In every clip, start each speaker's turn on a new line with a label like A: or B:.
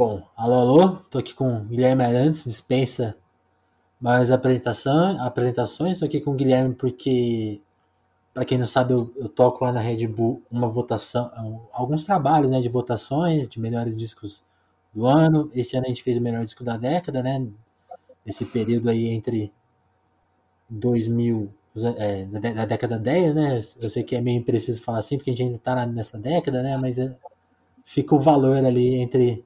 A: Bom, alô, alô, tô aqui com Guilherme Arantes, dispensa mais apresentação, apresentações. Tô aqui com o Guilherme porque, para quem não sabe, eu, eu, toco lá na Red Bull uma votação, alguns trabalhos né, de votações de melhores discos do ano. Esse ano a gente fez o melhor disco da década, né? Nesse período aí entre 2000, é, da, década 10, né? Eu sei que é meio impreciso falar assim, porque a gente ainda tá nessa década, né? Mas é, fica o valor ali entre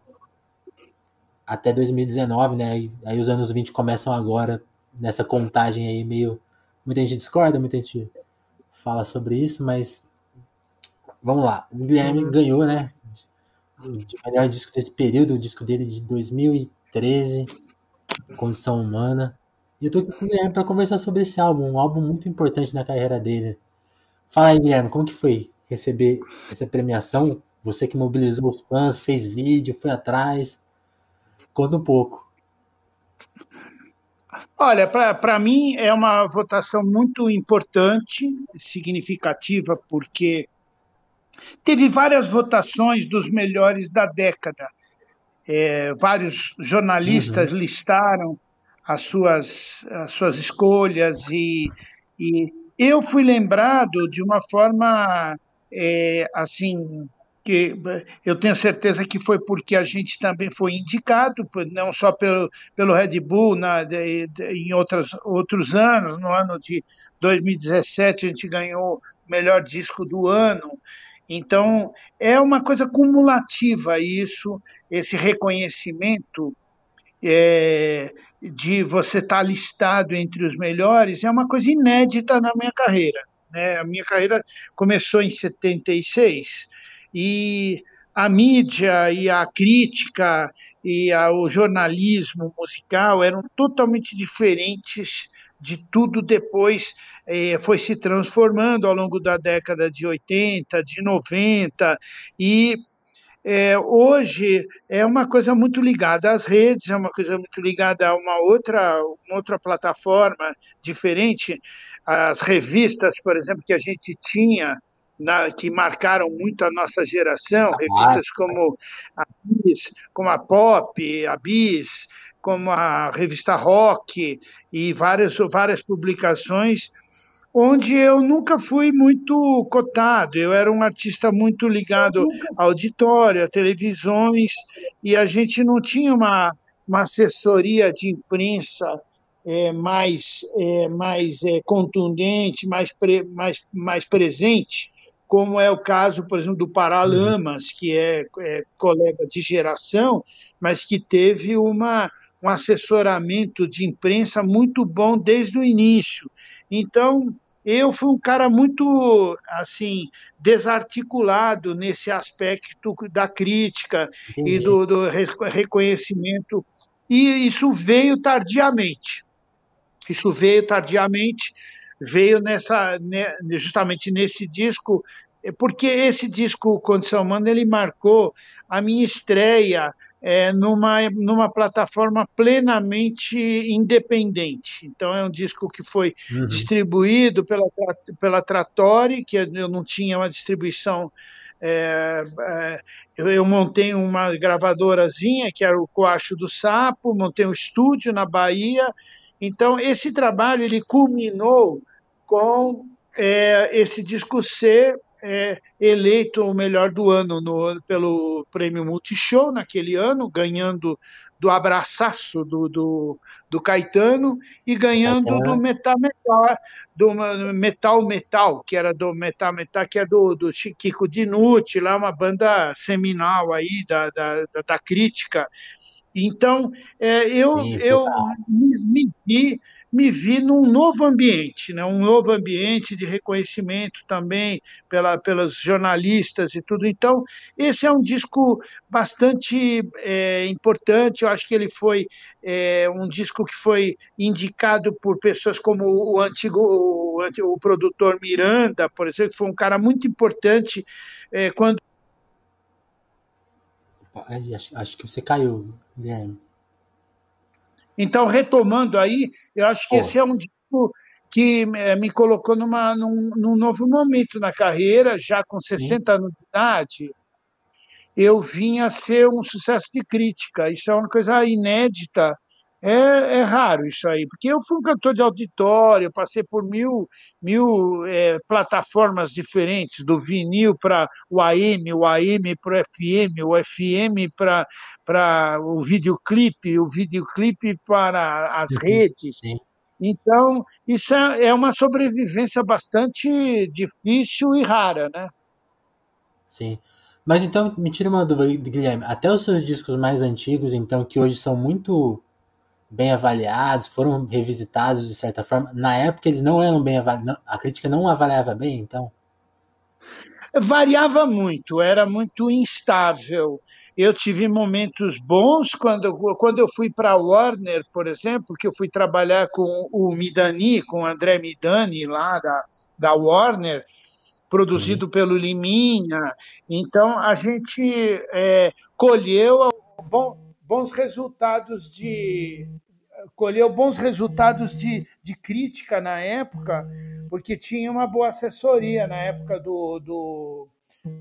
A: até 2019, né? Aí, aí os anos 20 começam agora nessa contagem aí meio. Muita gente discorda, muita gente fala sobre isso, mas vamos lá. O Guilherme uhum. ganhou, né? O melhor disco desse período, o disco dele de 2013, Condição Humana. E eu tô aqui com o Guilherme para conversar sobre esse álbum, um álbum muito importante na carreira dele. Fala aí, Guilherme, como que foi receber essa premiação? Você que mobilizou os fãs, fez vídeo, foi atrás. Conta um pouco.
B: Olha, para mim é uma votação muito importante, significativa, porque teve várias votações dos melhores da década. É, vários jornalistas uhum. listaram as suas, as suas escolhas e, e eu fui lembrado de uma forma é, assim que eu tenho certeza que foi porque a gente também foi indicado, não só pelo, pelo Red Bull na, de, de, em outras, outros anos, no ano de 2017 a gente ganhou o melhor disco do ano. Então, é uma coisa cumulativa isso, esse reconhecimento é, de você estar listado entre os melhores, é uma coisa inédita na minha carreira. Né? A minha carreira começou em 76 e a mídia e a crítica e a, o jornalismo musical eram totalmente diferentes de tudo depois eh, foi se transformando ao longo da década de 80, de 90 e é, hoje é uma coisa muito ligada às redes, é uma coisa muito ligada a uma outra, uma outra plataforma diferente. As revistas, por exemplo, que a gente tinha na, que marcaram muito a nossa geração, revistas como a Bis, como a Pop, a Bis, como a revista Rock e várias, várias publicações, onde eu nunca fui muito cotado. Eu era um artista muito ligado ao auditório, a televisões, e a gente não tinha uma, uma assessoria de imprensa é, mais, é, mais é, contundente, mais, pre, mais, mais presente como é o caso, por exemplo, do Paralamas, que é, é colega de geração, mas que teve uma, um assessoramento de imprensa muito bom desde o início. Então, eu fui um cara muito assim desarticulado nesse aspecto da crítica Entendi. e do, do, reconhecimento e isso veio tardiamente isso veio tardiamente veio nessa né, justamente nesse disco porque esse disco Condição Humana ele marcou a minha estreia é, numa, numa plataforma plenamente independente. Então, é um disco que foi uhum. distribuído pela, pela Trattori, que eu não tinha uma distribuição. É, é, eu, eu, montei uma gravadorazinha, que era o Coacho do Sapo, montei um estúdio na Bahia. Então, esse trabalho ele culminou com é, esse disco ser é, eleito o melhor do ano no, pelo prêmio Multishow naquele ano, ganhando do abraçaço do, do, do Caetano e ganhando do Metal Metal, do Metal Metal, que era do Metal Metal, que é do, do Chiquico Dinucci, lá uma banda seminal aí da, da, da crítica. Então, é, eu, Sim, eu me, me vi me vi num novo ambiente, né? um novo ambiente de reconhecimento também pela, pelos jornalistas e tudo. Então, esse é um disco bastante é, importante. Eu acho que ele foi é, um disco que foi indicado por pessoas como o antigo o, o produtor Miranda, por exemplo, que foi um cara muito importante é, quando.
A: Acho, acho que você caiu, Guilherme.
B: Então, retomando aí, eu acho que oh. esse é um disco que é, me colocou numa, num, num, novo momento na carreira, já com 60 Sim. anos de idade. eu vim a ser um sucesso de crítica. Isso é uma coisa inédita. É, é raro isso aí, porque eu fui um cantor de auditório, passei por mil, mil é, plataformas diferentes, do vinil para o AM, o AM para o FM, o FM para o videoclipe, o videoclipe para as redes. Sim. Então, isso é, é uma sobrevivência bastante difícil e rara, né?
A: Sim. Mas então, me tira uma dúvida, Guilherme. Até os seus discos mais antigos, então, que hoje são muito bem avaliados, foram revisitados de certa forma, na época eles não eram bem avaliados, a crítica não avaliava bem, então?
B: Variava muito, era muito instável. Eu tive momentos bons quando, quando eu fui para a Warner, por exemplo, que eu fui trabalhar com o Midani, com o André Midani, lá da, da Warner, produzido Sim. pelo Liminha. Então, a gente é, colheu bom, bons resultados de colheu bons resultados de, de crítica na época, porque tinha uma boa assessoria na época do, do,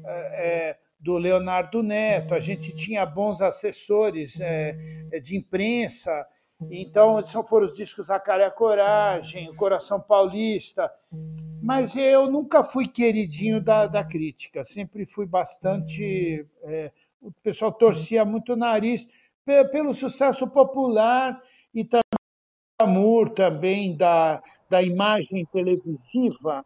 B: é, do Leonardo Neto, a gente tinha bons assessores é, de imprensa, então são foram os discos A Cara e a Coragem, O Coração Paulista, mas eu nunca fui queridinho da, da crítica, sempre fui bastante. É, o pessoal torcia muito o nariz pelo sucesso popular e também amor também da, da imagem televisiva,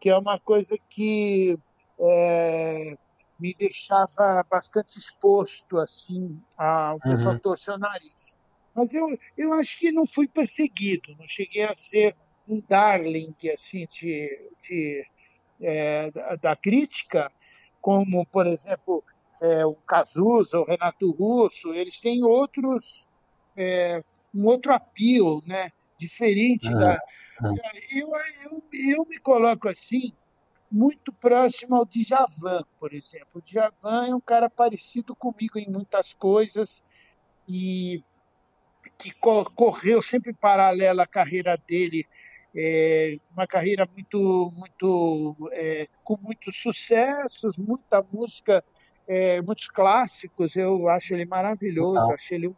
B: que é uma coisa que é, me deixava bastante exposto assim ao pessoal uhum. torcer o nariz. Mas eu, eu acho que não fui perseguido, não cheguei a ser um darling assim de, de é, da, da, crítica, como por exemplo é, o Cazuza, o Renato Russo, eles têm outros é, um outro apelo, né? Diferente uhum. da. Eu, eu, eu me coloco assim muito próximo ao Djavan, por exemplo. O Djavan é um cara parecido comigo em muitas coisas e que correu sempre paralela à carreira dele, é, uma carreira muito, muito é, com muitos sucessos, muita música, é, muitos clássicos. Eu acho ele maravilhoso, Total. acho ele um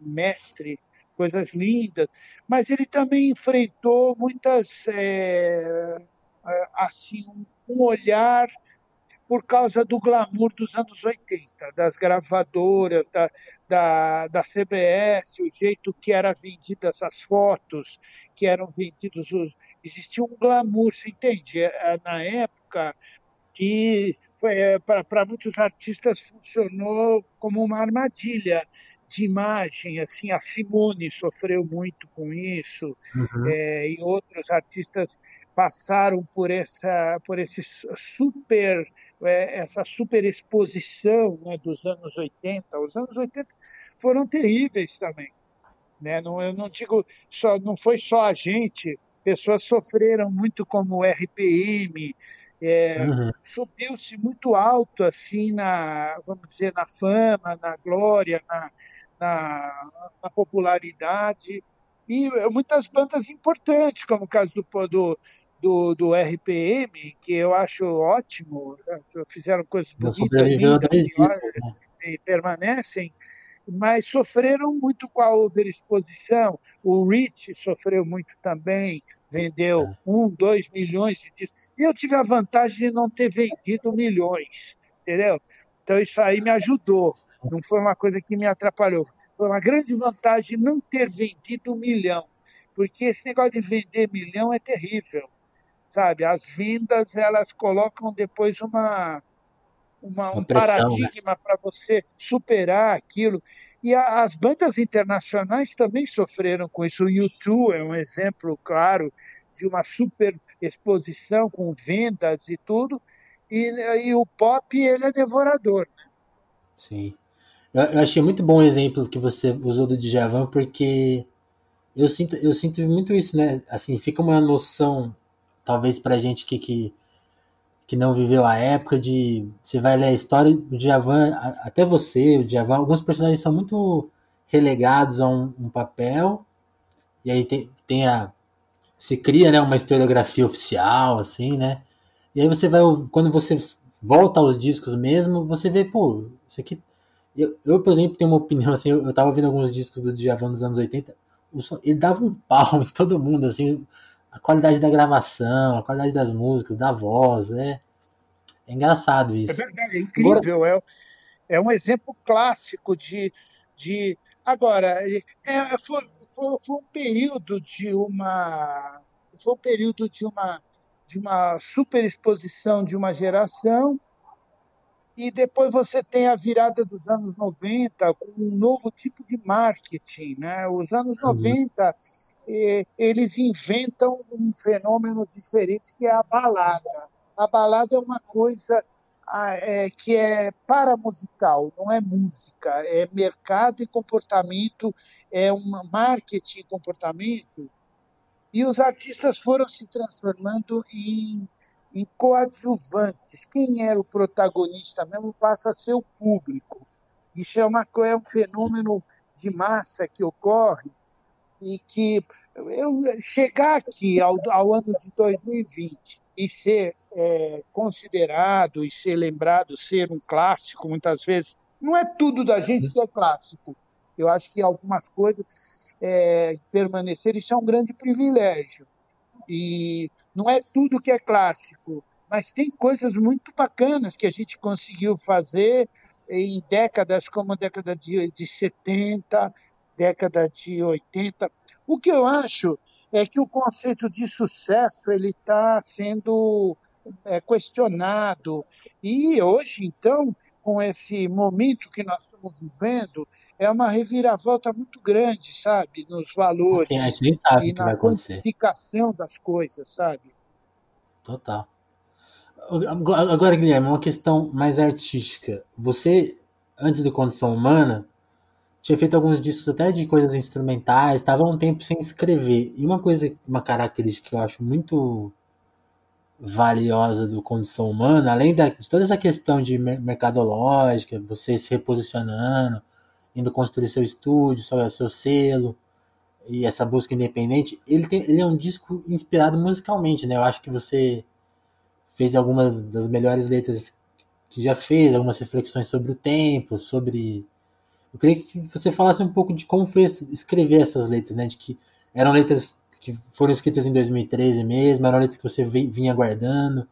B: mestre, coisas lindas. Mas ele também enfrentou muitas é, assim um olhar por causa do glamour dos anos 80, das gravadoras, da, da, da CBS, o jeito que era vendida essas fotos, que eram vendidos. Os... Existia um glamour, você entende? É, na época que é, para muitos artistas funcionou como uma armadilha de imagem, assim, a Simone sofreu muito com isso, uhum. é, e outros artistas passaram por essa, por esse super é, essa superexposição né, dos anos 80. Os anos 80 foram terríveis também. Né? Não, eu não digo só, não foi só a gente, pessoas sofreram muito como o RPM, é, uhum. subiu-se muito alto assim na, vamos dizer, na fama, na glória, na, na, na popularidade e muitas bandas importantes, como o caso do, do, do, do RPM, que eu acho ótimo, né? fizeram coisas bonitas, lindas, né? e permanecem, mas sofreram muito com a overexposição. O Rich sofreu muito também, vendeu é. um, dois milhões de discos. E eu tive a vantagem de não ter vendido milhões, entendeu? Então isso aí me ajudou, não foi uma coisa que me atrapalhou. Foi uma grande vantagem não ter vendido um milhão, porque esse negócio de vender milhão é terrível sabe? As vendas elas colocam depois uma, uma um pressão, né? paradigma né? para você superar aquilo. E a, as bandas internacionais também sofreram com isso. O U2 é um exemplo claro de uma super exposição com vendas e tudo. E, e o pop ele é devorador. Né?
A: Sim. Eu, achei muito bom o exemplo que você usou do Djavan, porque eu sinto, eu sinto muito isso, né? Assim, fica uma noção talvez pra gente que, que, que não viveu a época de. Você vai ler a história do Djavan, até você, o Djavan, alguns personagens são muito relegados a um, um papel, e aí tem, tem a. Se cria né, uma historiografia oficial, assim, né? E aí você vai, quando você volta aos discos mesmo, você vê, pô, isso aqui. Eu, eu por exemplo, tenho uma opinião assim, eu, eu tava ouvindo alguns discos do Djavan nos anos 80, som, ele dava um pau em todo mundo, assim, a qualidade da gravação, a qualidade das músicas, da voz, é, é engraçado isso.
B: É verdade, é incrível, Agora... é, é um exemplo clássico de. de agora, é, é, foi, foi, foi um período de uma. Foi um período de uma de uma superexposição de uma geração, e depois você tem a virada dos anos 90 com um novo tipo de marketing. Né? Os anos 90 uhum. eh, eles inventam um fenômeno diferente que é a balada. A balada é uma coisa ah, é, que é paramusical, não é música, é mercado e comportamento, é um marketing e comportamento e os artistas foram se transformando em, em coadjuvantes. Quem era o protagonista mesmo passa a ser o público. Isso é, uma, é um fenômeno de massa que ocorre e que eu chegar aqui ao, ao ano de 2020 e ser é, considerado e ser lembrado ser um clássico muitas vezes não é tudo da gente que é clássico eu acho que algumas coisas é, permanecer, isso é um grande privilégio. E não é tudo que é clássico, mas tem coisas muito bacanas que a gente conseguiu fazer em décadas como a década de, de 70, década de 80. O que eu acho é que o conceito de sucesso ele está sendo é, questionado e hoje então com esse momento que nós estamos vivendo, é uma reviravolta muito grande, sabe? Nos valores
A: Sim, a gente nem sabe
B: e
A: que na
B: quantificação das coisas, sabe?
A: Total. Agora, Guilherme, uma questão mais artística. Você, antes do Condição Humana, tinha feito alguns discos até de coisas instrumentais, estava um tempo sem escrever. E uma coisa, uma característica que eu acho muito valiosa do Condição Humana, além da, de toda essa questão de mercadológica, você se reposicionando, indo construir seu estúdio, seu, seu selo e essa busca independente, ele, tem, ele é um disco inspirado musicalmente, né? Eu acho que você fez algumas das melhores letras que já fez, algumas reflexões sobre o tempo, sobre... Eu queria que você falasse um pouco de como foi escrever essas letras, né? De que eram letras que foram escritas em 2013 mesmo, eram letras que você vinha guardando.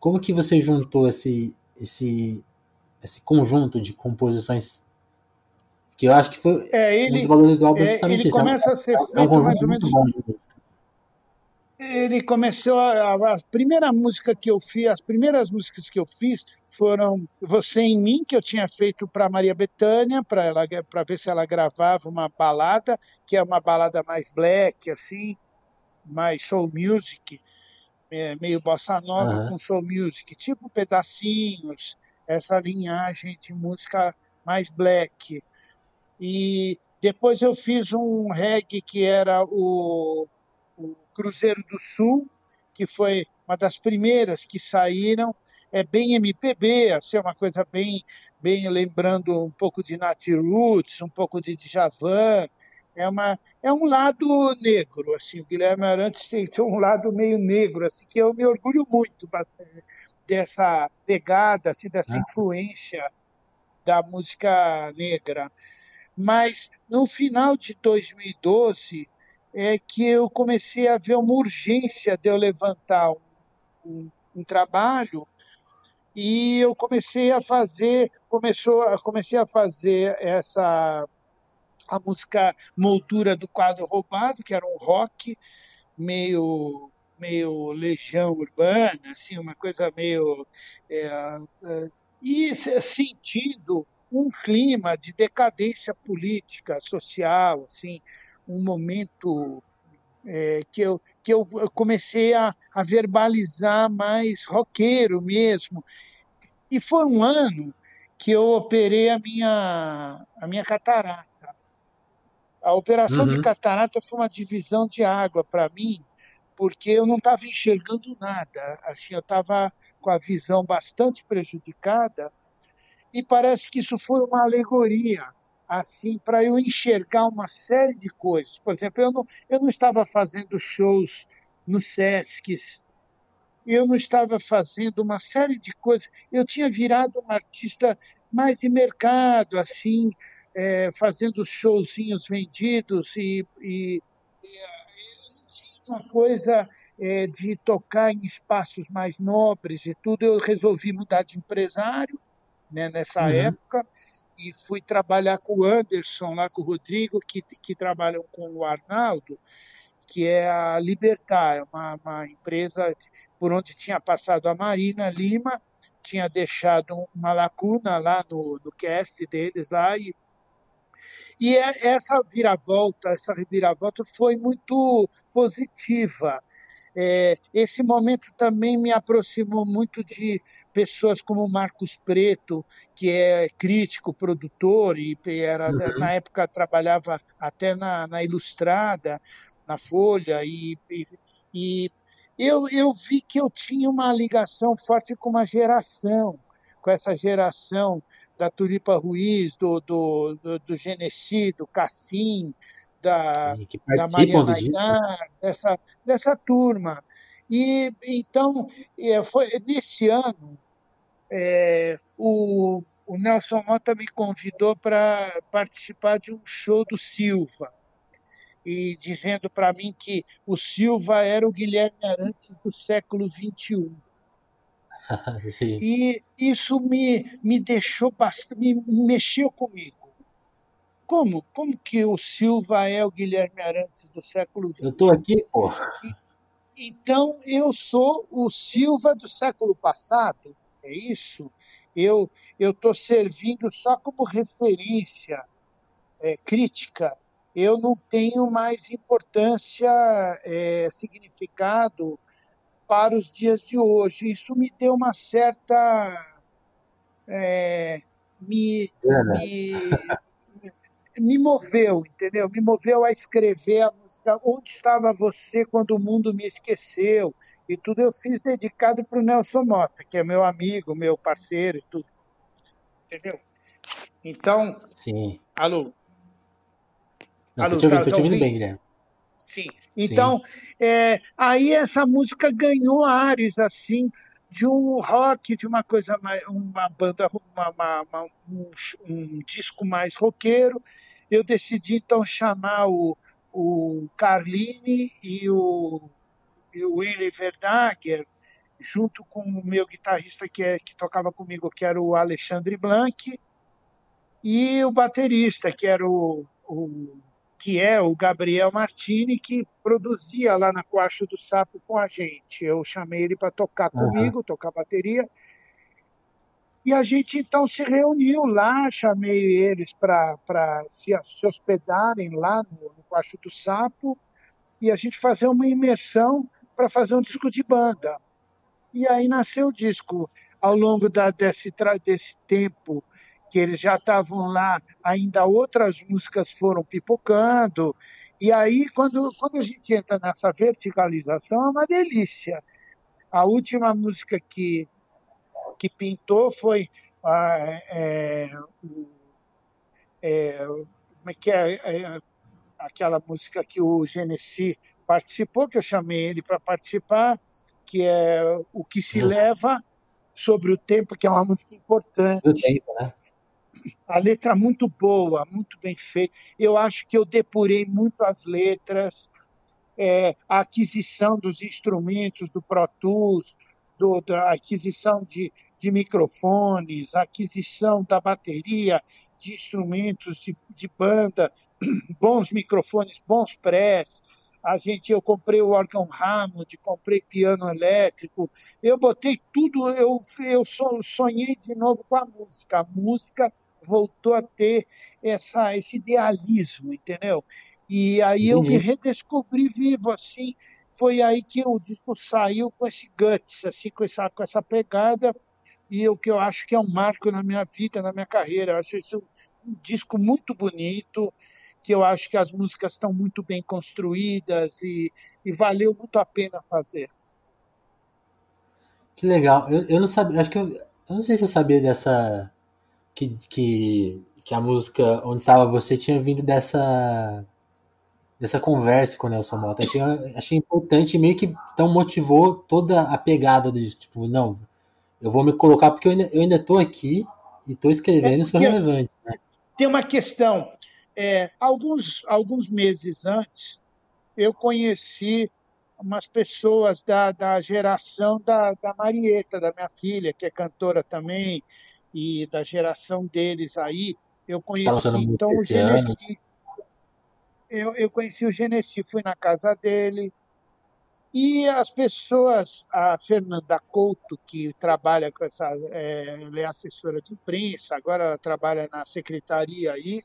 A: Como que você juntou esse, esse, esse conjunto de composições que eu acho que foi
B: é, ele,
A: um dos valores do álbum é,
B: justamente ele
A: isso.
B: Começa é,
A: a
B: ser é um conjunto muito bom de músicas. Ele começou a, a, primeira música que eu fiz, as primeiras músicas que eu fiz foram Você em mim que eu tinha feito para Maria Bethânia, para ela para ver se ela gravava uma balada, que é uma balada mais black assim, mais soul music, é, meio bossa nova uhum. com soul music, tipo pedacinhos, essa linhagem de música mais black. E depois eu fiz um reggae que era o, o Cruzeiro do Sul, que foi uma das primeiras que saíram. É bem MPB, assim, é uma coisa bem, bem lembrando um pouco de Nat Roots, um pouco de Djavan. É, uma, é um lado negro, assim, o Guilherme Arantes tem, tem um lado meio negro, assim, que eu me orgulho muito dessa pegada, assim, dessa ah. influência da música negra. Mas no final de 2012 é que eu comecei a ver uma urgência de eu levantar um, um, um trabalho e eu comecei a fazer começou comecei a fazer essa a música moldura do quadro roubado que era um rock meio meio legião urbana assim uma coisa meio é, é, e sentindo um clima de decadência política, social, assim, um momento é, que, eu, que eu comecei a, a verbalizar mais roqueiro mesmo. E foi um ano que eu operei a minha, a minha catarata. A operação uhum. de catarata foi uma divisão de água para mim, porque eu não estava enxergando nada. Assim, eu estava com a visão bastante prejudicada e parece que isso foi uma alegoria assim para eu enxergar uma série de coisas. Por exemplo, eu não, eu não estava fazendo shows no Sesc eu não estava fazendo uma série de coisas. Eu tinha virado um artista mais de mercado, assim, é, fazendo showzinhos vendidos e, e, e uma coisa é, de tocar em espaços mais nobres e tudo. Eu resolvi mudar de empresário né, nessa uhum. época e fui trabalhar com o Anderson, lá com o Rodrigo, que, que trabalham com o Arnaldo, que é a Libertar, é uma, uma empresa por onde tinha passado a Marina Lima, tinha deixado uma lacuna lá no, no cast deles lá e e é, essa viravolta, essa reviravolta foi muito positiva. É, esse momento também me aproximou muito de pessoas como Marcos Preto, que é crítico, produtor, e era, uhum. na época trabalhava até na, na Ilustrada, na Folha, e, e, e eu, eu vi que eu tinha uma ligação forte com uma geração, com essa geração da Tulipa Ruiz, do, do, do, do Genesi, do Cassim, da, da Maria Nainar, dessa, dessa turma. E então, é, foi, nesse ano, é, o, o Nelson Mota me convidou para participar de um show do Silva, e dizendo para mim que o Silva era o Guilherme Arantes do século XXI. e isso me, me deixou bastante, me mexeu comigo. Como? Como que o Silva é o Guilherme Arantes do século XX?
A: Eu estou aqui, pô.
B: Então, eu sou o Silva do século passado, é isso? Eu estou servindo só como referência é, crítica. Eu não tenho mais importância, é, significado para os dias de hoje. Isso me deu uma certa. É, me, me, me moveu, entendeu? Me moveu a escrever a música Onde Estava Você Quando o Mundo Me Esqueceu, e tudo eu fiz dedicado para o Nelson Mota, que é meu amigo, meu parceiro e tudo. Entendeu? Então.
A: Sim.
B: Alô?
A: Não, alô, tô te ouvindo, tá, tô te ouvindo bem, Guilherme.
B: Sim. Então, Sim. É, aí essa música ganhou ares, assim, de um rock, de uma coisa mais, uma banda, uma, uma, uma, um, um, disco mais roqueiro. Eu decidi então chamar o, o Carline e o, e o Willy Verdager, junto com o meu guitarrista que, é, que tocava comigo, que era o Alexandre Blanc, e o baterista, que era o, o que é o Gabriel Martini, que produzia lá na Coacho do Sapo com a gente. Eu chamei ele para tocar uhum. comigo, tocar bateria. E a gente então se reuniu lá, chamei eles para se, se, hospedarem lá no, no Coacho do Sapo e a gente fazer uma imersão para fazer um disco de banda. E aí nasceu o disco. Ao longo da, desse, desse tempo, que eles já estavam lá, ainda outras músicas foram pipocando. E aí, quando, quando a gente entra nessa verticalização, é uma delícia. A última música que, que pintou foi ah, é, é, como é que é, é, aquela música que o Genesi participou, que eu chamei ele para participar, que é O que se leva sobre o tempo, que é uma música importante. O tempo, né? A letra muito boa, muito bem feita. Eu acho que eu depurei muito as letras, é, a aquisição dos instrumentos do Pro Tools, do, da aquisição de, de microfones, a aquisição da bateria, de instrumentos de, de banda, bons microfones, bons press. A gente, eu comprei o órgão Hammond, comprei piano elétrico, eu botei tudo, eu, eu sonhei de novo com a música. A música voltou a ter essa, esse idealismo, entendeu? E aí eu me redescobri vivo, assim, foi aí que o disco saiu com esse guts, assim, com essa, com essa pegada, e o que eu acho que é um marco na minha vida, na minha carreira. Eu acho isso um disco muito bonito, que eu acho que as músicas estão muito bem construídas e, e valeu muito a pena fazer.
A: Que legal. Eu, eu não sabia, acho que eu, eu não sei se eu sabia dessa que, que, que a música Onde Estava Você tinha vindo dessa dessa conversa com o Nelson Mota. Achei, achei importante meio que então motivou toda a pegada de tipo, não, eu vou me colocar porque eu ainda, eu ainda tô aqui e tô escrevendo, é sou relevante. Né?
B: Tem uma questão. É, alguns, alguns meses antes, eu conheci umas pessoas da, da geração da, da Marieta, da minha filha, que é cantora também, e da geração deles aí. Eu conheci então o Genesi. Eu, eu conheci o Genesi, fui na casa dele. E as pessoas, a Fernanda Couto, que trabalha com essa, é, ela é assessora de imprensa, agora ela trabalha na secretaria aí,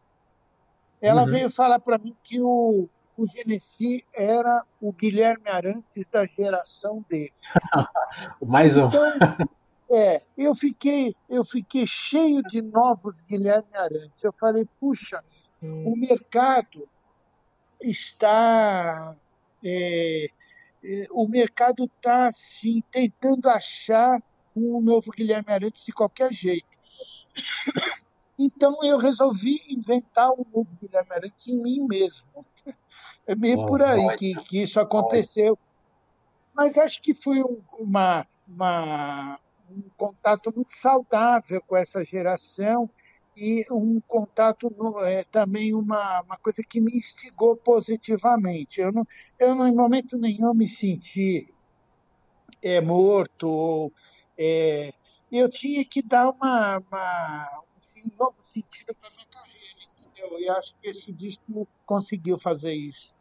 B: ela uhum. veio falar para mim que o, o Genesi era o Guilherme Arantes da geração dele.
A: Mais um.
B: Então, é, eu fiquei, eu fiquei cheio de novos Guilherme Arantes. Eu falei, puxa, hum. o mercado está. É, é, o mercado está, assim, tentando achar um novo Guilherme Arantes de qualquer jeito. Então eu resolvi inventar um novo Guilherme Arantes em mim mesmo. É meio por aí que, que isso aconteceu. Mas acho que foi um, uma, uma, um contato muito saudável com essa geração e um contato é, também uma, uma coisa que me instigou positivamente. Eu não, eu não em momento nenhum me senti é, morto ou é, eu tinha que dar uma, uma assim, um novo sentido para minha carreira, entendeu? E acho que esse disco conseguiu fazer isso.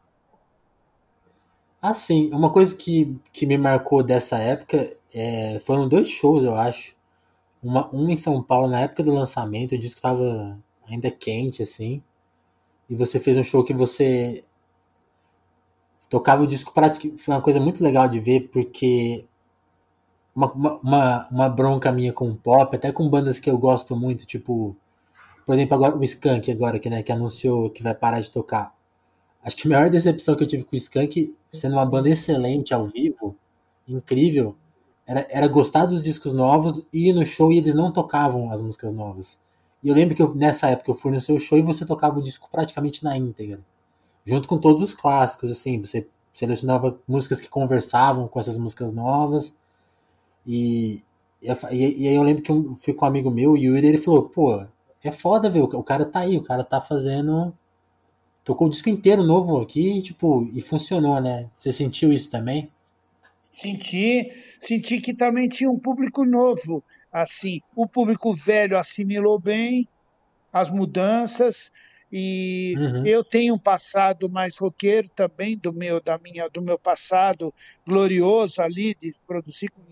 A: Assim, uma coisa que, que me marcou dessa época é, foram dois shows, eu acho. Uma, um em São Paulo, na época do lançamento, o disco estava ainda quente, assim. E você fez um show que você tocava o disco praticamente. Foi uma coisa muito legal de ver, porque uma, uma, uma bronca minha com pop, até com bandas que eu gosto muito, tipo. Por exemplo, agora o Skank, agora, que, né, que anunciou que vai parar de tocar. Acho que a maior decepção que eu tive com o Skank, sendo uma banda excelente ao vivo, incrível, era, era gostar dos discos novos e ir no show e eles não tocavam as músicas novas. E eu lembro que eu, nessa época eu fui no seu show e você tocava o disco praticamente na íntegra. Junto com todos os clássicos, assim, você selecionava músicas que conversavam com essas músicas novas. E, e, e aí eu lembro que eu fui com um amigo meu, o Yuri, ele falou, pô, é foda, ver o cara tá aí, o cara tá fazendo tocou o disco inteiro novo aqui, tipo, e funcionou, né? Você sentiu isso também?
B: Senti, senti que também tinha um público novo, assim, o público velho assimilou bem as mudanças e uhum. eu tenho um passado mais roqueiro também do meu da minha do meu passado glorioso ali de produzir com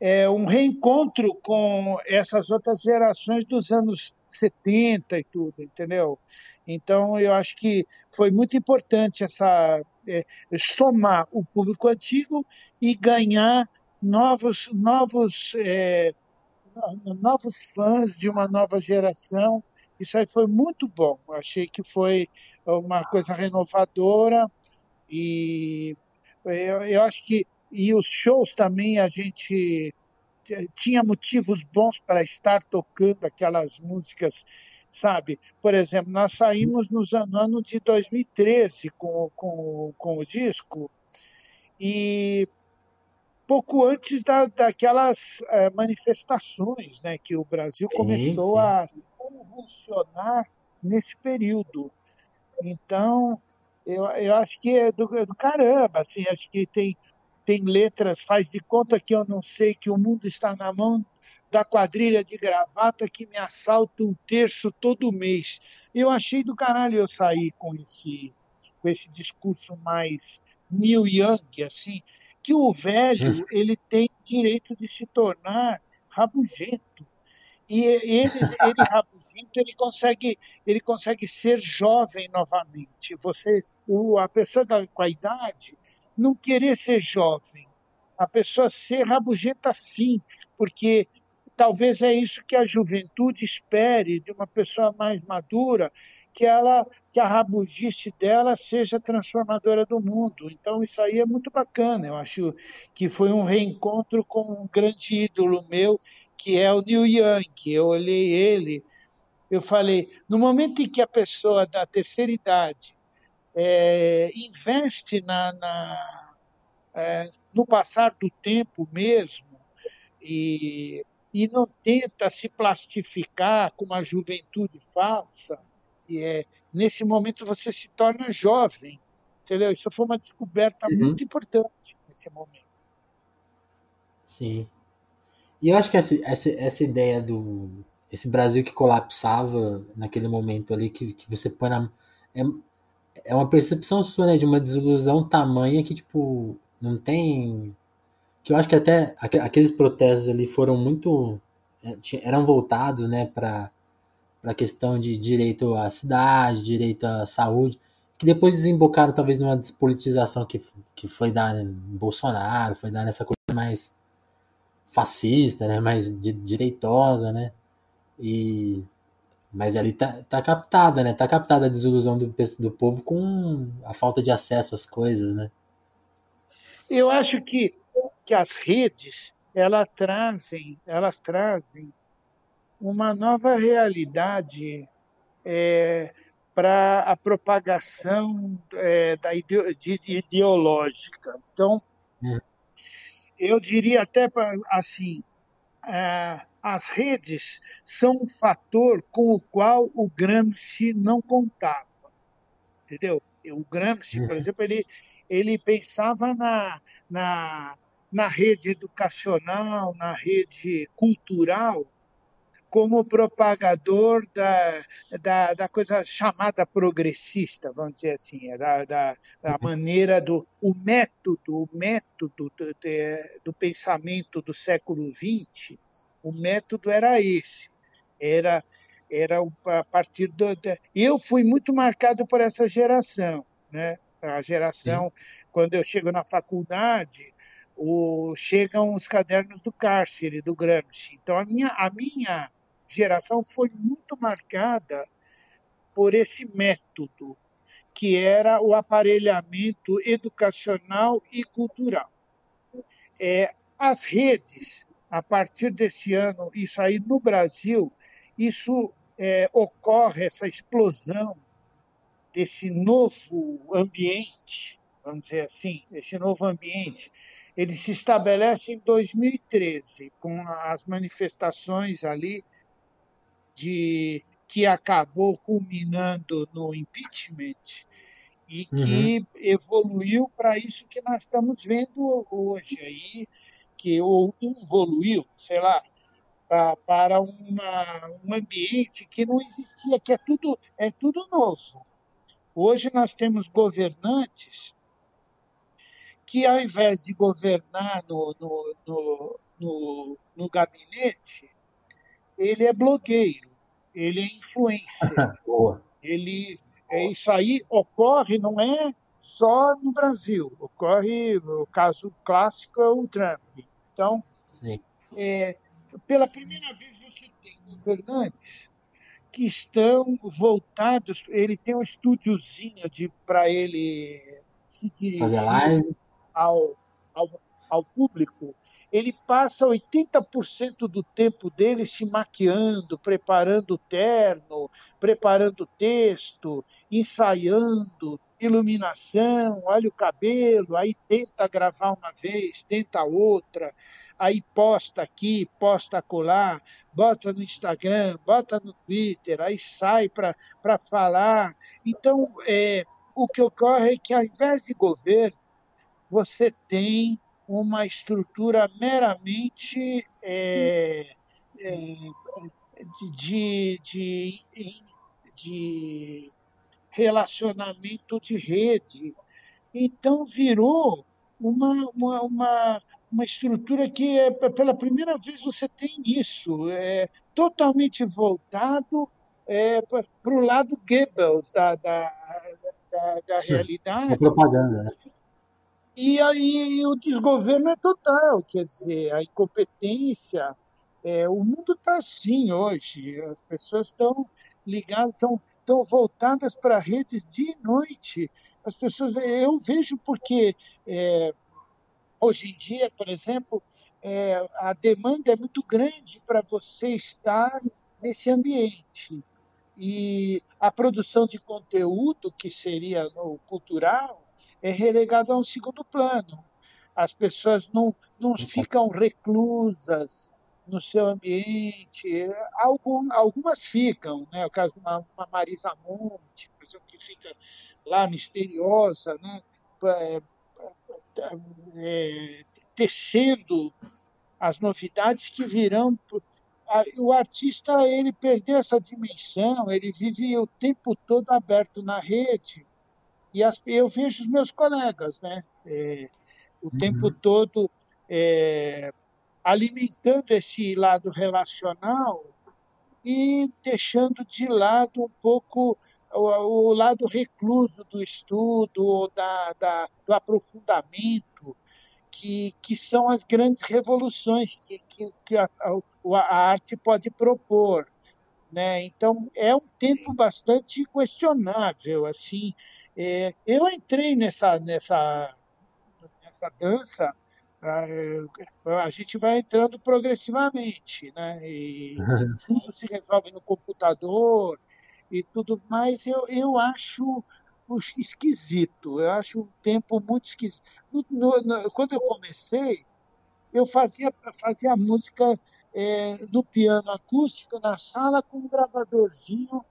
B: é um reencontro com essas outras gerações dos anos 70 e tudo, entendeu? Então, eu acho que foi muito importante essa é, somar o público antigo e ganhar novos, novos, é, novos fãs de uma nova geração. Isso aí foi muito bom. Achei que foi uma coisa renovadora e eu, eu acho que e os shows também a gente tinha motivos bons para estar tocando aquelas músicas, sabe? Por exemplo, nós saímos no ano de 2013 com, com, com o disco e pouco antes da, daquelas é, manifestações, né, que o Brasil começou sim, sim. a convulsionar nesse período. Então, eu, eu acho que é do, é do caramba, assim, acho que tem tem letras, faz de conta que eu não sei que o mundo está na mão da quadrilha de gravata que me assalta um terço todo mês. Eu achei do caralho eu sair com esse, com esse discurso mais Neil Young, assim, que o velho ele tem direito de se tornar rabugento. E ele, ele rabugento, ele consegue, ele consegue ser jovem novamente. Você, o, a pessoa da, com a idade, não querer ser jovem, a pessoa ser rabugenta sim, porque talvez é isso que a juventude espere de uma pessoa mais madura, que ela que a rabugice dela seja transformadora do mundo. Então isso aí é muito bacana. Eu acho que foi um reencontro com um grande ídolo meu, que é o Neil Young. Eu olhei ele Eu falei, no momento em que a pessoa da terceira idade é, investe na, na é, no passar do tempo mesmo e, e não tenta se plastificar com uma juventude falsa, e é, nesse momento você se torna jovem, entendeu? Isso foi uma descoberta uhum. muito importante nesse momento.
A: Sim. E eu acho que essa, essa, essa ideia do esse Brasil que colapsava naquele momento ali, que, que você põe na. É, é uma percepção sua, né? De uma desilusão tamanha que, tipo, não tem. Que eu acho que até aqueles protestos ali foram muito. É, eram voltados, né, para a questão de direito à cidade, direito à saúde, que depois desembocaram talvez numa despolitização que, que foi dar em Bolsonaro, foi dar nessa coisa mais fascista, né, mais direitosa, né, e mas ali tá, tá captada, né? Tá captada a desilusão do, do povo com a falta de acesso às coisas, né?
B: Eu acho que, que as redes elas trazem, elas trazem uma nova realidade é, para a propagação é, da ideo, de, de ideológica. Então, hum. eu diria até assim, é, as redes são um fator com o qual o Gramsci não contava. Entendeu? O Gramsci, por uhum. exemplo, ele, ele pensava na, na, na rede educacional, na rede cultural, como propagador da, da, da, coisa chamada progressista, vamos dizer assim, da, da, da uhum. maneira do o método, o método do, do pensamento do século XX o método era esse. Era, era a partir do. Eu fui muito marcado por essa geração. Né? A geração, Sim. quando eu chego na faculdade, o, chegam os cadernos do cárcere, do Gramsci. Então, a minha, a minha geração foi muito marcada por esse método, que era o aparelhamento educacional e cultural. É, as redes a partir desse ano, isso aí no Brasil, isso é, ocorre, essa explosão desse novo ambiente, vamos dizer assim, esse novo ambiente, ele se estabelece em 2013, com as manifestações ali de que acabou culminando no impeachment e que uhum. evoluiu para isso que nós estamos vendo hoje aí, que ou evoluiu, sei lá, para uma, um ambiente que não existia, que é tudo, é tudo novo. Hoje nós temos governantes que, ao invés de governar no, no, no, no, no gabinete, ele é blogueiro, ele é influencer. ele, é, isso aí ocorre, não é só no Brasil. Ocorre, o caso clássico é o Trump. Então, é, pela primeira vez você tem governantes que estão voltados, ele tem um estúdiozinho para ele se dirigir ao, ao, ao público ele passa 80% do tempo dele se maquiando, preparando terno, preparando texto, ensaiando, iluminação, olha o cabelo, aí tenta gravar uma vez, tenta outra, aí posta aqui, posta acolá, bota no Instagram, bota no Twitter, aí sai para falar. Então, é, o que ocorre é que, ao invés de governo, você tem uma estrutura meramente é, é, de, de, de relacionamento de rede. Então, virou uma, uma, uma, uma estrutura que, é, pela primeira vez, você tem isso, é, totalmente voltado é, para o lado Goebbels da, da, da, da Sim, realidade. É
A: propaganda, né?
B: E aí o desgoverno é total, quer dizer, a incompetência. É, o mundo está assim hoje, as pessoas estão ligadas, estão, voltadas para redes dia e noite. As pessoas, eu vejo porque é, hoje em dia, por exemplo, é, a demanda é muito grande para você estar nesse ambiente. e a produção de conteúdo, que seria o cultural, é relegado a um segundo plano. As pessoas não, não ficam reclusas no seu ambiente. Algum, algumas ficam, né? o caso de uma, uma Marisa Monte, que fica lá misteriosa, né? É, é, tecendo as novidades que virão o artista ele perdeu essa dimensão, ele vive o tempo todo aberto na rede e as, eu vejo os meus colegas, né, é, o uhum. tempo todo é, alimentando esse lado relacional e deixando de lado um pouco o, o lado recluso do estudo ou da, da, do aprofundamento que, que são as grandes revoluções que, que, que a, a, a arte pode propor. Né? Então é um tempo bastante questionável. Assim, é, eu entrei nessa nessa nessa dança. A, a gente vai entrando progressivamente, né? E tudo se resolve no computador e tudo mais. Eu, eu acho esquisito. Eu acho um tempo muito esquisito. No, no, quando eu comecei, eu fazia, fazia música é, no piano acústico na sala com um gravadorzinho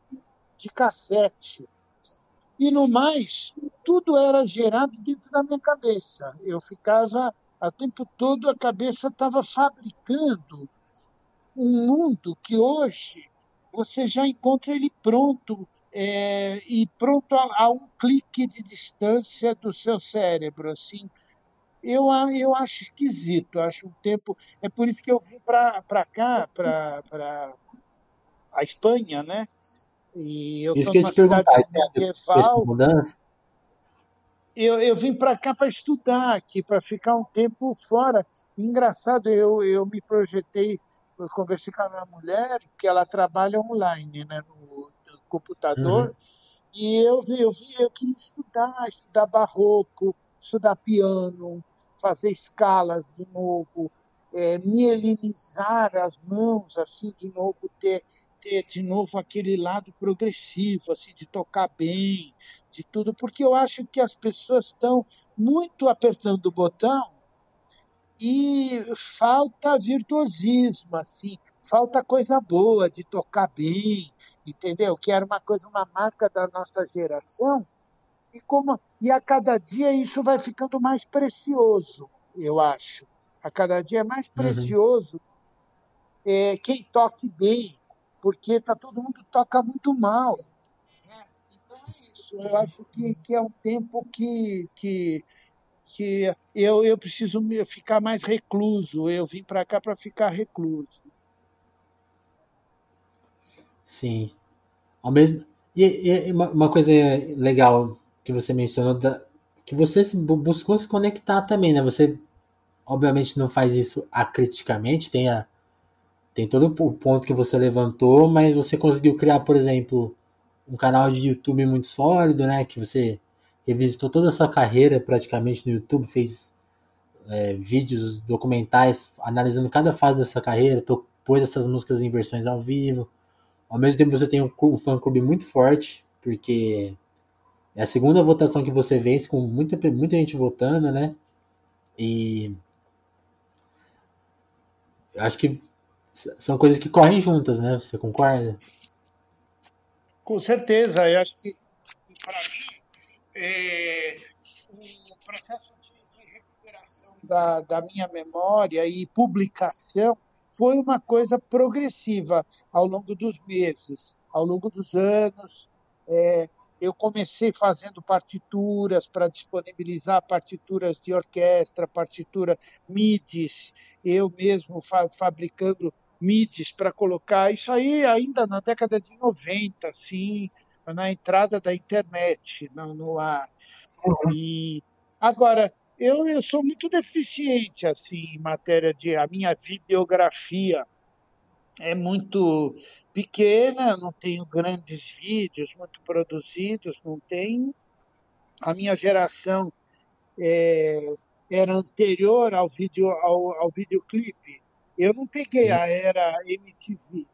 B: de cassete. E no mais, tudo era gerado dentro da minha cabeça. Eu ficava, o tempo todo, a cabeça estava fabricando um mundo que hoje você já encontra ele pronto é, e pronto a, a, um clique de distância do seu cérebro, assim. Eu, eu acho esquisito, acho um tempo. É por isso que eu vim para cá, para a Espanha, né?
A: E eu isso que eu te perguntar, medieval. mudança?
B: Eu, eu vim para cá para estudar aqui, para ficar um tempo fora. engraçado, eu, eu me projetei, eu conversei com a minha mulher, que ela trabalha online, né, no, computador. Uhum. E eu, eu, eu queria estudar, estudar barroco, estudar piano, fazer escalas de novo, é, mielinizar as mãos, assim, de novo, ter, ter de novo aquele lado progressivo, assim, de tocar bem, de tudo, porque eu acho que as pessoas estão muito apertando o botão e falta virtuosismo, assim, falta coisa boa de tocar bem, entendeu? Que era uma coisa, uma marca da nossa geração. E, como, e a cada dia isso vai ficando mais precioso, eu acho. A cada dia é mais uhum. precioso uhum. é, quem toque bem, porque tá, todo mundo toca muito mal. Né? Então é isso. Eu acho que, que é um tempo que, que, que eu, eu preciso ficar mais recluso. Eu vim para cá para ficar recluso.
A: Sim. Ao mesmo e, e uma coisa legal que você mencionou da, que você buscou se conectar também, né? Você obviamente não faz isso acriticamente, tem a tem todo o ponto que você levantou, mas você conseguiu criar, por exemplo, um canal de YouTube muito sólido, né? Que você revisitou toda a sua carreira praticamente no YouTube, fez é, vídeos documentais analisando cada fase dessa carreira, pôs essas músicas em versões ao vivo. Ao mesmo tempo, você tem um, um fã-clube muito forte, porque é a segunda votação que você vence, com muita, muita gente votando, né? E. Acho que são coisas que correm juntas, né? Você concorda?
B: Com certeza. Eu acho que, para mim, é, o processo de, de recuperação da, da minha memória e publicação foi uma coisa progressiva ao longo dos meses, ao longo dos anos. É, eu comecei fazendo partituras para disponibilizar partituras de orquestra, partitura MIDIs, eu mesmo fa fabricando MIDIs para colocar. Isso aí ainda na década de 90, assim, na entrada da internet no, no ar. Uhum. E agora eu, eu sou muito deficiente assim em matéria de a minha videografia é muito pequena, não tenho grandes vídeos muito produzidos, não tenho. A minha geração é, era anterior ao vídeo ao, ao videoclipe. Eu não peguei Sim. a era MTV.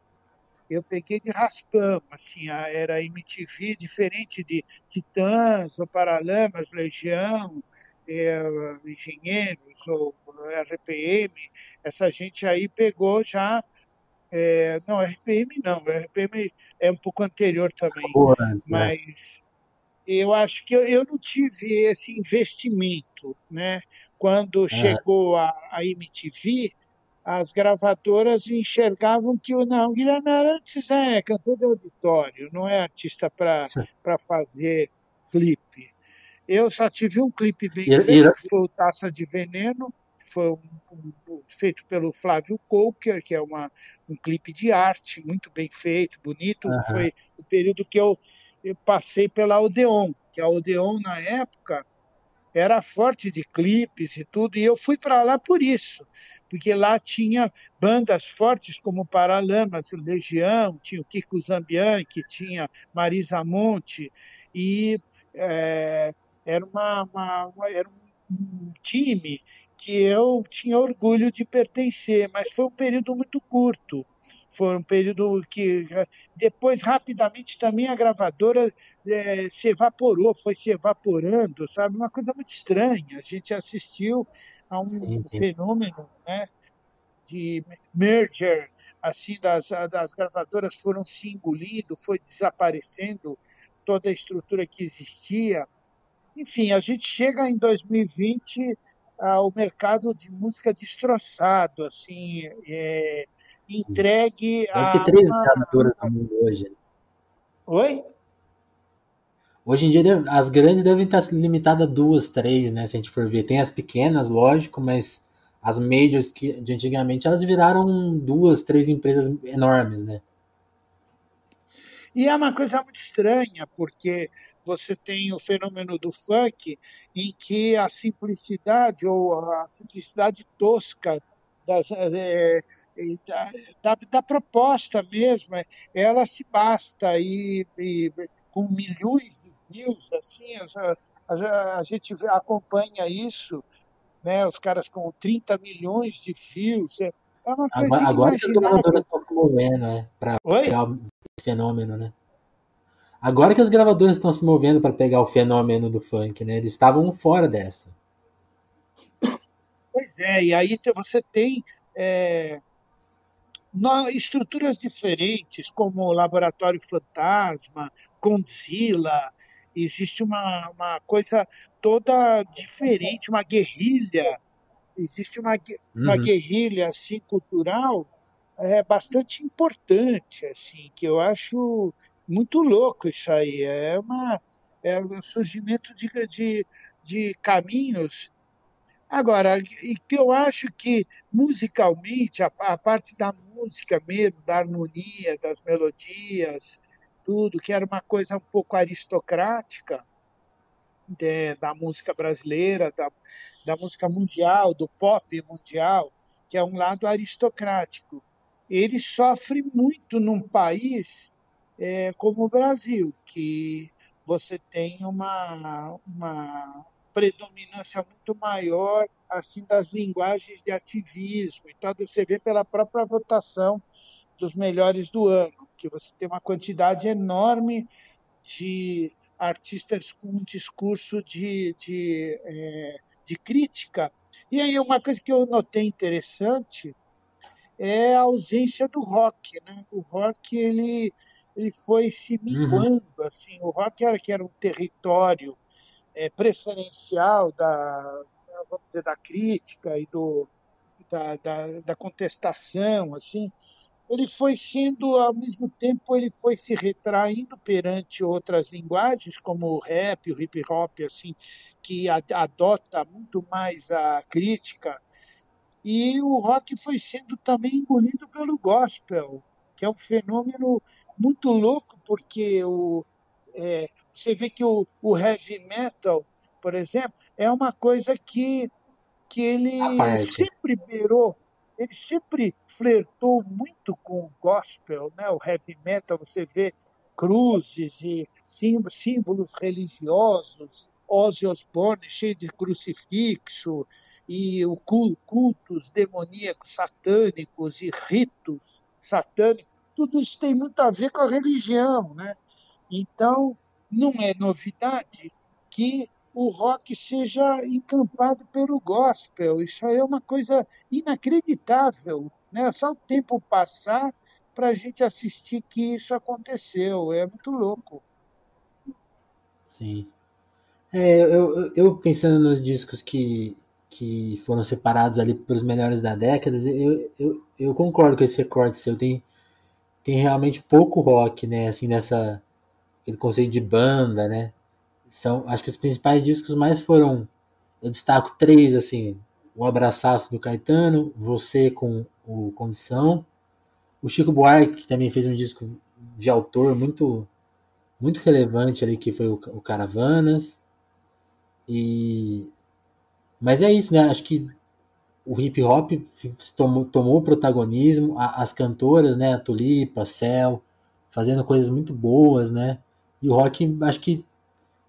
B: eu peguei de raspão, assim, era MTV diferente de Titãs, ou Paralamas, Legião, é, Engenheiros ou RPM, essa gente aí pegou já é, não, RPM não, RPM é um pouco anterior também. Antes, né? mas eu acho que eu, eu, não tive esse investimento, né? Quando chegou a, a MTV, as gravadoras enxergavam que o não, Guilherme Arantes é cantor de auditório, não é artista para fazer clipe. Eu só tive um clipe bem e, grande, que foi o Taça de Veneno, foi um, um, feito pelo Flávio Coker, que é uma, um clipe de arte muito bem feito, bonito. Uhum. Foi o período que eu, eu passei pela Odeon, que a Odeon na época era forte de clipes e tudo, e eu fui para lá por isso, porque lá tinha bandas fortes como Paralamas, Legião, tinha o Kiko Zambianchi, tinha Marisa Monte, e é, era, uma, uma, era um time que eu tinha orgulho de pertencer, mas foi um período muito curto. Foi um período que depois rapidamente também a gravadora é, se evaporou, foi se evaporando, sabe? Uma coisa muito estranha. A gente assistiu a um sim, sim. fenômeno, né? De merger, assim, das, das gravadoras foram se engolindo, foi desaparecendo toda a estrutura que existia. Enfim, a gente chega em 2020 ao mercado de música destroçado, assim, é, entregue
A: Deve ter três gravadoras no mundo hoje.
B: Oi?
A: Hoje em dia as grandes devem estar limitadas a duas, três, né? Se a gente for ver. Tem as pequenas, lógico, mas as majors que de antigamente elas viraram duas, três empresas enormes, né?
B: E é uma coisa muito estranha, porque você tem o fenômeno do funk, em que a simplicidade ou a simplicidade tosca das, é, da, da, da, proposta mesmo, ela se basta e, e com milhões de views, assim, a, a, a, gente acompanha isso, né, os caras com 30 milhões de views, é, é uma coisa
A: Agora, que os gravadoras estão se movendo, né, para esse fenômeno, né? Agora que as gravadoras estão se movendo para pegar o fenômeno do funk, né? Eles estavam fora dessa.
B: Pois é, e aí você tem é, estruturas diferentes, como o Laboratório Fantasma, Godzilla, existe uma, uma coisa toda diferente, uma guerrilha, existe uma, uma uhum. guerrilha assim, cultural é, bastante importante, assim, que eu acho muito louco isso aí. É, uma, é um surgimento de, de, de caminhos. Agora, que eu acho que musicalmente, a, a parte da música mesmo, da harmonia, das melodias, tudo, que era uma coisa um pouco aristocrática de, da música brasileira, da, da música mundial, do pop mundial, que é um lado aristocrático. Ele sofre muito num país é, como o Brasil, que você tem uma, uma predominância muito maior assim das linguagens de ativismo. Então, você vê pela própria votação dos melhores do ano, que você tem uma quantidade enorme de artistas com um discurso de, de, é, de crítica. E aí, uma coisa que eu notei interessante é a ausência do rock. Né? O rock ele ele foi se uhum. minguando. Uhum. Assim, o rock era que era um território é, preferencial da, vamos dizer, da crítica e do, da, da, da, contestação, assim, ele foi sendo, ao mesmo tempo, ele foi se retraindo perante outras linguagens, como o rap, o hip hop, assim, que adota muito mais a crítica, e o rock foi sendo também engolido pelo gospel, que é um fenômeno muito louco, porque o, é, você vê que o, o heavy metal, por exemplo, é uma coisa que, que ele sempre beirou, ele sempre flertou muito com o gospel, né? o heavy metal, você vê cruzes e símbolos religiosos, Ozzy Osbourne cheio de crucifixo, e o cultos demoníacos satânicos e ritos satânicos tudo isso tem muito a ver com a religião, né? Então, não é novidade que o rock seja encampado pelo gospel. Isso é uma coisa inacreditável. Né? Só o tempo passar para a gente assistir que isso aconteceu. É muito louco.
A: Sim. É, eu, eu pensando nos discos que, que foram separados ali para os melhores da década, eu, eu, eu concordo com esse recorte seu. Tem, tem realmente pouco rock, né? Assim, nessa. Aquele conceito de banda, né? São, acho que os principais discos mais foram. Eu destaco três, assim. O Abraçaço do Caetano, Você com o Condição. O Chico Buarque, que também fez um disco de autor muito muito relevante ali, que foi o, o Caravanas. E... Mas é isso, né? Acho que o hip hop tomou, tomou protagonismo, as cantoras, né? A Tulipa, a Cell, fazendo coisas muito boas, né? E o rock, acho que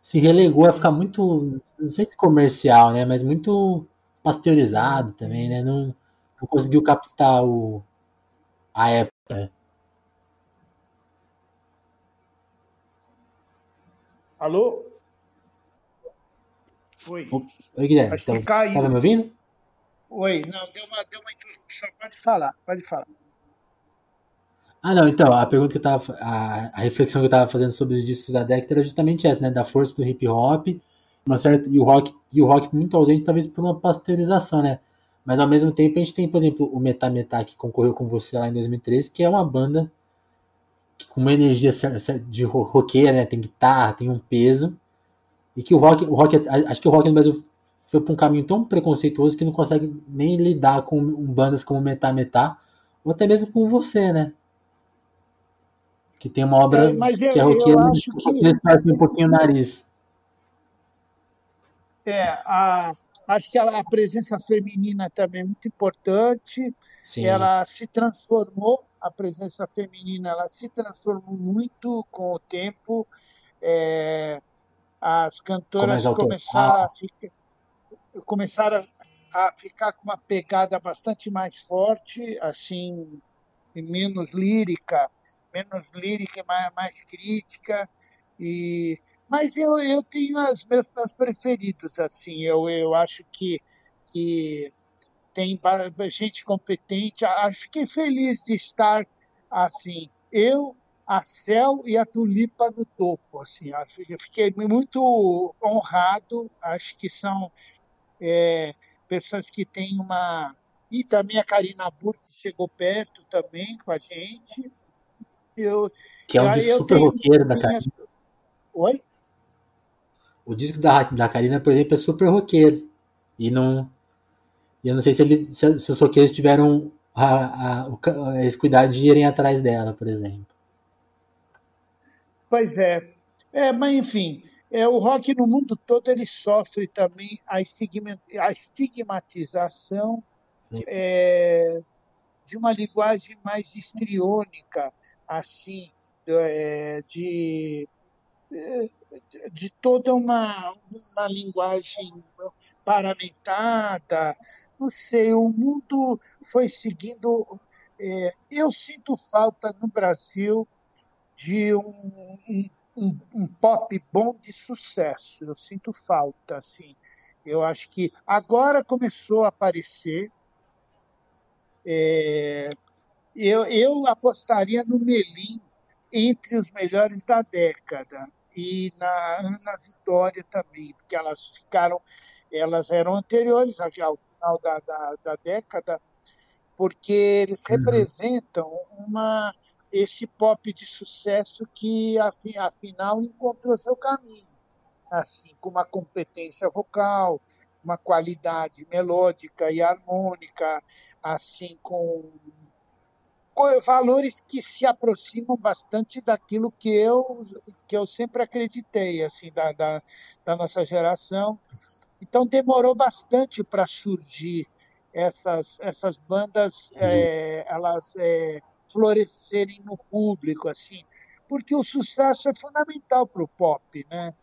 A: se relegou a ficar muito, não sei se comercial, né? Mas muito pasteurizado também, né? Não, não conseguiu captar o, a época.
B: Alô? Oi.
A: Oi, Guilherme. Acho então, que caiu. Tá me ouvindo?
B: Oi, não, deu uma, deu uma interrupção. Pode falar, pode falar.
A: Ah, não, então, a pergunta que eu tava. A, a reflexão que eu tava fazendo sobre os discos da década era justamente essa, né? Da força do hip hop, uma certa, e o rock, e o rock muito ausente, talvez por uma pasteurização, né? Mas ao mesmo tempo a gente tem, por exemplo, o Metá Metá que concorreu com você lá em 2013, que é uma banda que, com uma energia de roqueira, né? Tem guitarra, tem um peso. E que o rock, o rock acho que o rock no Brasil foi para um caminho tão preconceituoso que não consegue nem lidar com bandas como Metá Metá, ou até mesmo com você, né? Que tem uma obra é, que é roqueira, que... que um pouquinho o nariz.
B: É, a, acho que a, a, presença feminina também é muito importante. Sim. Ela se transformou, a presença feminina ela se transformou muito com o tempo. É, as cantoras começaram a, ficar, começaram a ficar com uma pegada bastante mais forte, assim, menos lírica, menos lírica, mais, mais crítica. E, mas eu, eu tenho as meus preferidos, assim, eu, eu acho que, que tem gente competente. Fiquei feliz de estar assim, eu, a Cel e a Tulipa no topo, assim, eu fiquei muito honrado, acho que são é, pessoas que têm uma e também a Karina Burke chegou perto também com a gente.
A: Eu, que é um disco super roqueiro da Karina.
B: Oi?
A: O disco da, da Karina, por exemplo, é super roqueiro. E não. E eu não sei se, ele, se, se os roqueiros tiveram a, a, a, esse cuidado de irem atrás dela, por exemplo.
B: Pois é. É, mas enfim, é, o rock no mundo todo ele sofre também a, a estigmatização é, de uma linguagem mais histriônica, assim, é, de, é, de toda uma, uma linguagem paramentada. Não sei, o mundo foi seguindo. É, eu sinto falta no Brasil de um, um, um, um pop bom de sucesso. Eu sinto falta, assim. Eu acho que agora começou a aparecer. É, eu, eu apostaria no Melim entre os melhores da década e na Ana Vitória também, porque elas ficaram, elas eram anteriores ao final da, da, da década, porque eles uhum. representam uma esse pop de sucesso que afinal encontrou seu caminho, assim com uma competência vocal, uma qualidade melódica e harmônica, assim com valores que se aproximam bastante daquilo que eu que eu sempre acreditei assim da, da, da nossa geração. Então demorou bastante para surgir essas essas bandas é, elas é, florescerem no público assim. Porque o sucesso é fundamental para o pop né?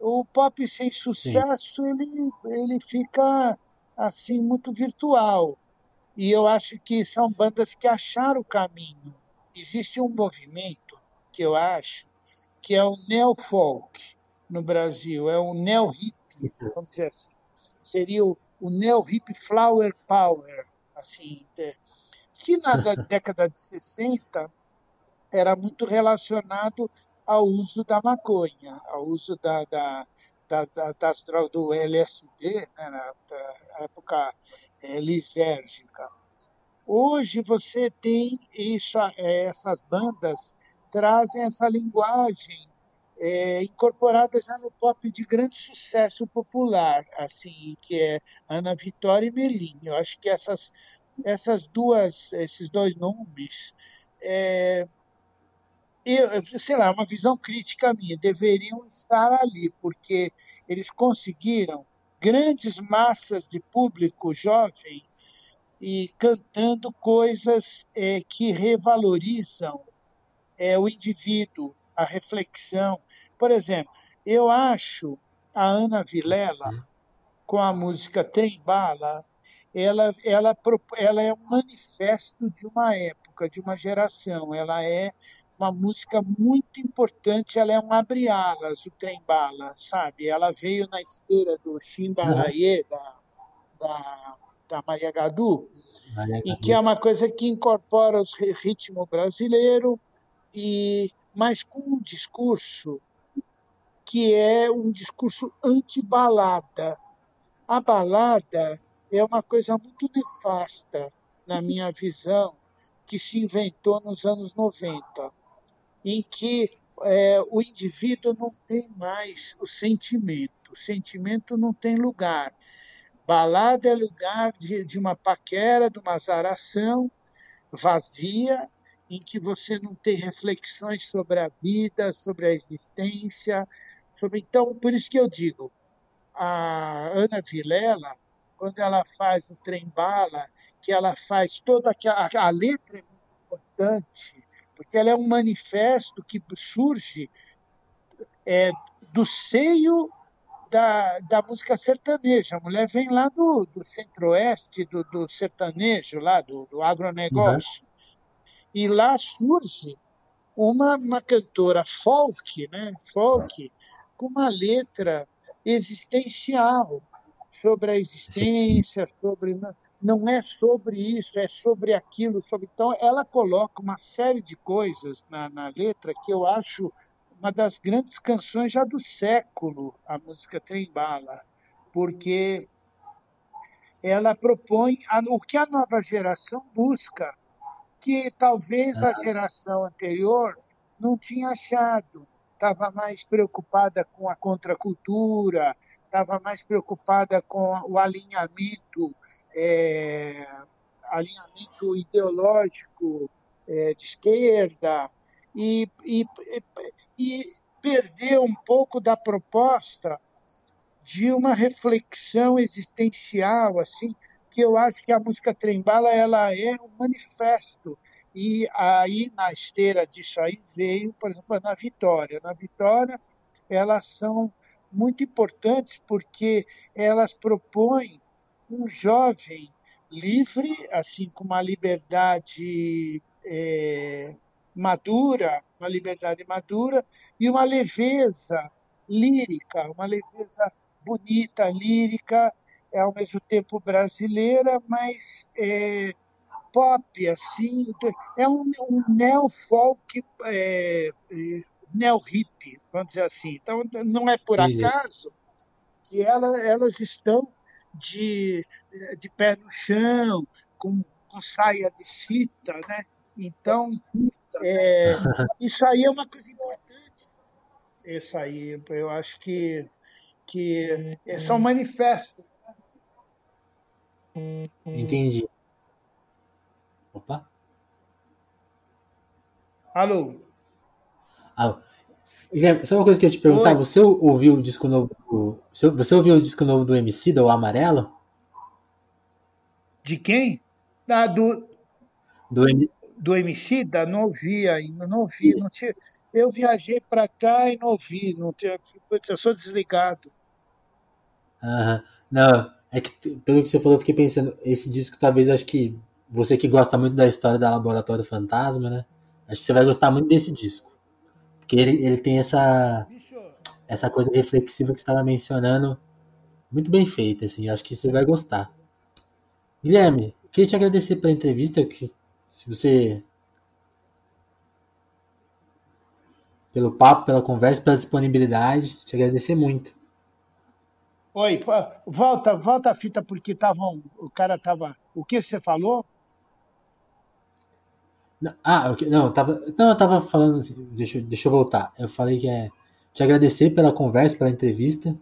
B: O pop sem sucesso ele ele fica assim muito virtual e eu acho que são bandas que acharam o caminho existe um movimento que eu acho que é o neo-folk no Brasil, é o neo-hip, vamos dizer assim. Seria o, o neo-hip flower power, assim, que na década de 60 era muito relacionado ao uso da maconha, ao uso da, da, da, da das drogas do LSD, né, na época é, lisérgica. Hoje você tem isso, é, essas bandas trazem essa linguagem é, incorporada já no pop de grande sucesso popular, assim, que é Ana Vitória e Melim. Eu acho que essas, essas duas, esses dois nomes, é, eu, sei lá, uma visão crítica minha, deveriam estar ali, porque eles conseguiram grandes massas de público jovem e cantando coisas é, que revalorizam é, o indivíduo, a reflexão. Por exemplo, eu acho a Ana Vilela, uhum. com a música Trem Bala, ela, ela, ela é um manifesto de uma época, de uma geração. Ela é uma música muito importante, ela é um abre-alas, o Trem Bala, sabe? Ela veio na esteira do Chimbalaye, uhum. da, da da Maria Gadu, Maria e que é uma coisa que incorpora o ritmo brasileiro, e mas com um discurso que é um discurso anti-balada. A balada é uma coisa muito nefasta, na minha visão, que se inventou nos anos 90, em que é, o indivíduo não tem mais o sentimento, o sentimento não tem lugar. Balada é lugar de, de uma paquera, de uma zaração vazia, em que você não tem reflexões sobre a vida, sobre a existência. Sobre... Então, por isso que eu digo, a Ana Vilela, quando ela faz o trem bala, que ela faz toda aquela. A letra é muito importante, porque ela é um manifesto que surge é, do seio da, da música sertaneja. A mulher vem lá do, do centro-oeste, do, do sertanejo, lá do, do agronegócio. Uhum. E lá surge uma, uma cantora folk, né? folk, com uma letra existencial sobre a existência, sobre não é sobre isso, é sobre aquilo, sobre então ela coloca uma série de coisas na, na letra que eu acho uma das grandes canções já do século, a música Trem Bala, porque ela propõe o que a nova geração busca, que talvez a geração anterior não tinha achado. Estava mais preocupada com a contracultura, estava mais preocupada com o alinhamento, é, alinhamento ideológico é, de esquerda, e, e, e perdeu um pouco da proposta de uma reflexão existencial, assim, que eu acho que a música Trembala ela é um manifesto. E aí, na esteira disso aí, veio, por exemplo, na Vitória. Na Vitória, elas são muito importantes porque elas propõem um jovem livre, assim, com uma liberdade é, madura, uma liberdade madura e uma leveza lírica, uma leveza bonita, lírica, é ao mesmo tempo brasileira, mas é, pop, assim, é um, um neo-folk, é, é, neo-hip, vamos dizer assim. Então, não é por acaso que ela, elas estão de, de pé no chão, com, com saia de chita, né? Então, é, isso aí é uma coisa importante. Isso aí, eu acho que, que é só um manifesto.
A: Entendi. Opa.
B: Alô?
A: Alô. Guilherme, só uma coisa que eu ia te perguntar, Oi. você ouviu o disco novo do, você ouviu o disco novo do MC, do Amarelo?
B: De quem? Ah, do,
A: do,
B: do MC da não ouvi ainda, não ouvi. Não tinha, eu viajei para cá e não ouvi, não tinha, eu sou desligado.
A: Aham. Não, é que pelo que você falou, eu fiquei pensando, esse disco talvez acho que você que gosta muito da história da Laboratório Fantasma, né? Acho que você vai gostar muito desse disco. Porque ele, ele tem essa, essa coisa reflexiva que você estava mencionando. Muito bem feita, assim. Acho que você vai gostar. Guilherme, queria te agradecer pela entrevista. Que, se você. Pelo papo, pela conversa, pela disponibilidade. Te agradecer muito.
C: Oi, volta, volta a fita porque tavam, o cara tava. O que você falou?
A: Ah, okay, não, eu tava, não, eu tava falando assim, deixa, deixa eu voltar. Eu falei que é te agradecer pela conversa, pela entrevista.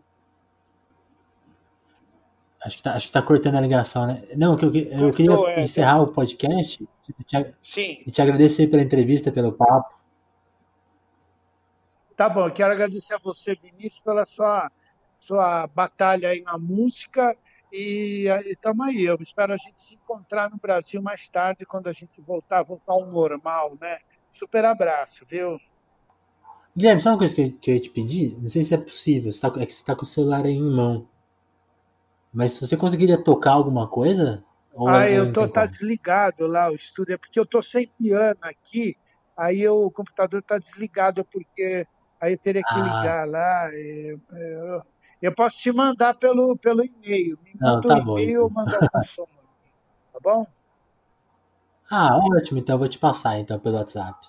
A: Acho que tá, acho que tá cortando a ligação, né? Não, eu, eu, eu queria é, encerrar é. o podcast te, Sim. e te agradecer pela entrevista, pelo papo.
C: Tá bom, eu quero agradecer a você, Vinícius, pela sua, sua batalha aí na música e estamos aí. Eu espero a gente se encontrar no Brasil mais tarde, quando a gente voltar, voltar ao normal, né? Super abraço, viu?
A: Guilherme, sabe uma coisa que eu, que eu ia te pedir? Não sei se é possível, você tá, é que você está com o celular aí em mão. Mas você conseguiria tocar alguma coisa?
C: Ou, ah, é eu tô tá desligado lá o estúdio, é porque eu tô sem piano aqui, aí eu, o computador tá desligado porque aí eu teria que ah. ligar lá. E, eu, eu, posso te mandar pelo, pelo e-mail. Me
A: manda tá o
C: e-mail, eu mando o som. Tá bom?
A: Ah, ótimo. Então eu vou te passar então pelo WhatsApp.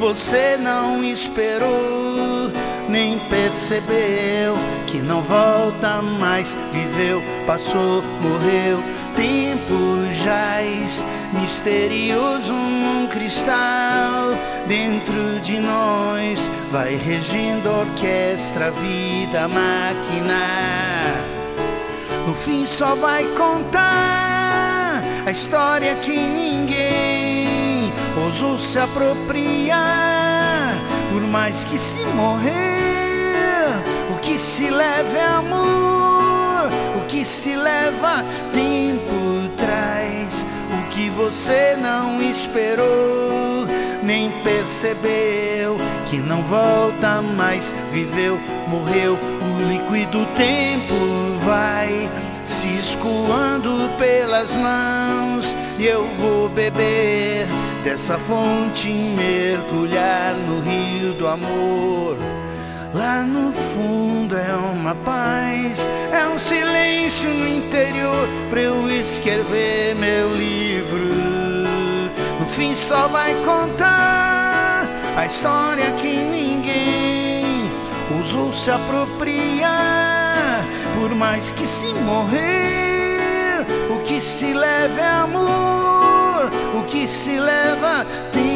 B: Você não esperou, nem percebeu que não volta mais. Viveu, passou, morreu. Tempo jaz, misterioso num cristal. Dentro de nós vai regindo a orquestra, vida, máquina. No fim só vai contar a história que ninguém ousou se apropriar, por mais que se morrer, o que se leva é amor, o que se leva tempo traz, o que você não esperou, nem percebeu, que não volta mais, viveu, morreu, o líquido tempo vai se escoando pelas mãos e eu vou beber dessa fonte mergulhar no rio do amor. Lá no fundo é uma paz, é um silêncio no interior para eu escrever meu livro. No fim só vai contar a história que ninguém usou se apropriar, por mais que se morrer, o que se leva é amor o que se leva tem